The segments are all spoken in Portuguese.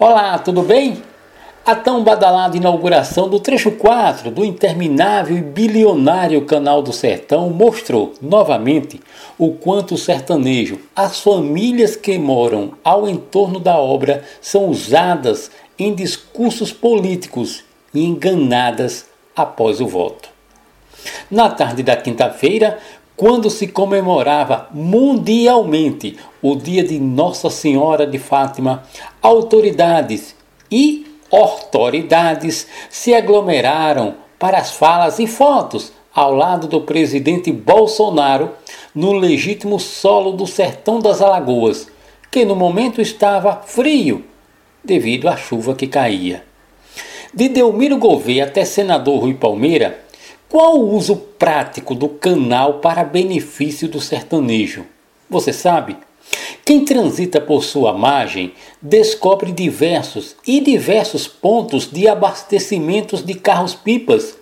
Olá, tudo bem? A tão badalada inauguração do trecho 4 do interminável e bilionário Canal do Sertão mostrou, novamente, o quanto o sertanejo, as famílias que moram ao entorno da obra, são usadas em discursos políticos e enganadas após o voto. Na tarde da quinta-feira, quando se comemorava mundialmente o dia de Nossa Senhora de Fátima, autoridades e autoridades se aglomeraram para as falas e fotos ao lado do presidente Bolsonaro no legítimo solo do sertão das Alagoas, que no momento estava frio devido à chuva que caía. De Delmiro Gouveia até senador Rui Palmeira, qual o uso prático do canal para benefício do sertanejo? Você sabe? Quem transita por sua margem descobre diversos e diversos pontos de abastecimentos de carros-pipas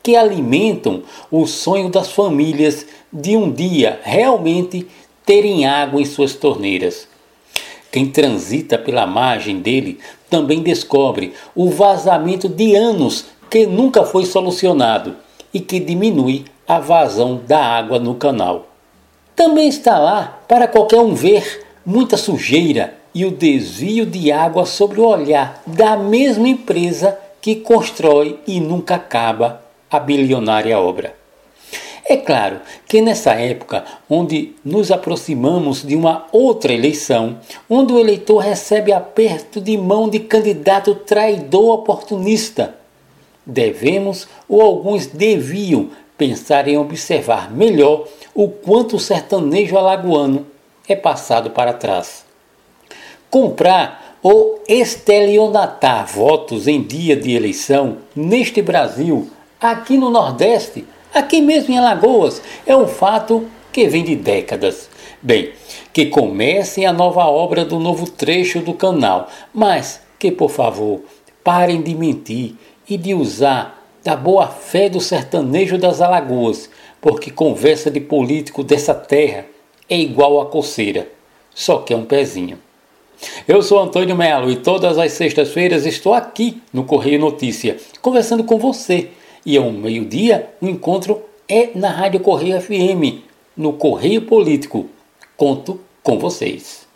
que alimentam o sonho das famílias de um dia realmente terem água em suas torneiras. Quem transita pela margem dele também descobre o vazamento de anos que nunca foi solucionado e que diminui a vazão da água no canal. Também está lá para qualquer um ver muita sujeira e o desvio de água sobre o olhar da mesma empresa que constrói e nunca acaba a bilionária obra. É claro que nessa época, onde nos aproximamos de uma outra eleição, onde o eleitor recebe aperto de mão de candidato traidor oportunista, devemos ou alguns deviam pensar em observar melhor o quanto o sertanejo alagoano é passado para trás. Comprar ou estelionatar votos em dia de eleição neste Brasil, aqui no Nordeste, aqui mesmo em Alagoas, é um fato que vem de décadas. Bem, que comecem a nova obra do novo trecho do canal, mas que, por favor, parem de mentir e de usar da boa fé do sertanejo das Alagoas, porque conversa de político dessa terra é igual a coceira, só que é um pezinho. Eu sou Antônio Melo e todas as sextas-feiras estou aqui no Correio Notícia, conversando com você. E ao meio-dia o encontro é na Rádio Correio FM, no Correio Político. Conto com vocês.